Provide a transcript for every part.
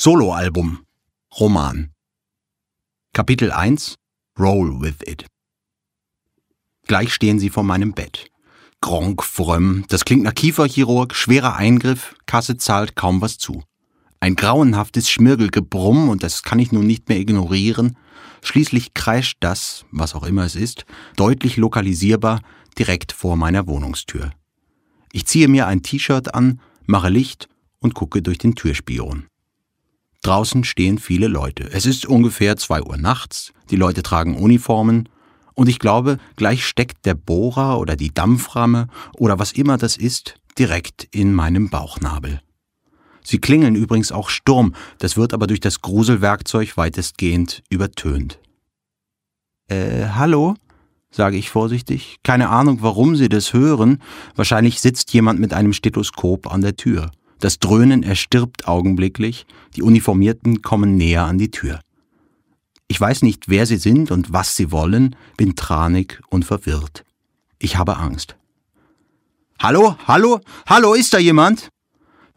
Soloalbum. Roman. Kapitel 1 Roll with it. Gleich stehen sie vor meinem Bett. Gronk, frömm, das klingt nach Kieferchirurg, schwerer Eingriff, Kasse zahlt kaum was zu. Ein grauenhaftes Schmirgelgebrumm und das kann ich nun nicht mehr ignorieren. Schließlich kreischt das, was auch immer es ist, deutlich lokalisierbar direkt vor meiner Wohnungstür. Ich ziehe mir ein T-Shirt an, mache Licht und gucke durch den Türspion. Draußen stehen viele Leute. Es ist ungefähr zwei Uhr nachts, die Leute tragen Uniformen, und ich glaube, gleich steckt der Bohrer oder die Dampframme oder was immer das ist, direkt in meinem Bauchnabel. Sie klingeln übrigens auch Sturm, das wird aber durch das Gruselwerkzeug weitestgehend übertönt. Äh, hallo? sage ich vorsichtig. Keine Ahnung, warum Sie das hören. Wahrscheinlich sitzt jemand mit einem Stethoskop an der Tür. Das Dröhnen erstirbt augenblicklich, die Uniformierten kommen näher an die Tür. Ich weiß nicht, wer sie sind und was sie wollen, bin tranig und verwirrt. Ich habe Angst. Hallo, hallo, hallo, ist da jemand?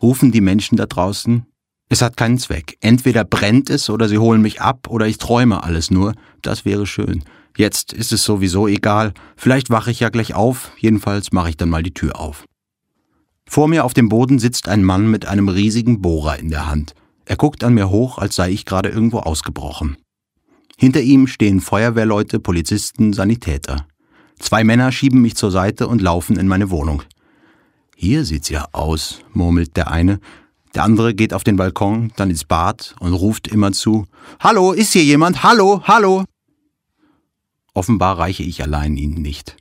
rufen die Menschen da draußen. Es hat keinen Zweck. Entweder brennt es oder sie holen mich ab oder ich träume alles nur. Das wäre schön. Jetzt ist es sowieso egal. Vielleicht wache ich ja gleich auf. Jedenfalls mache ich dann mal die Tür auf. Vor mir auf dem Boden sitzt ein Mann mit einem riesigen Bohrer in der Hand. Er guckt an mir hoch, als sei ich gerade irgendwo ausgebrochen. Hinter ihm stehen Feuerwehrleute, Polizisten, Sanitäter. Zwei Männer schieben mich zur Seite und laufen in meine Wohnung. Hier sieht's ja aus, murmelt der eine. Der andere geht auf den Balkon, dann ins Bad und ruft immer zu. Hallo, ist hier jemand? Hallo, hallo. Offenbar reiche ich allein ihnen nicht.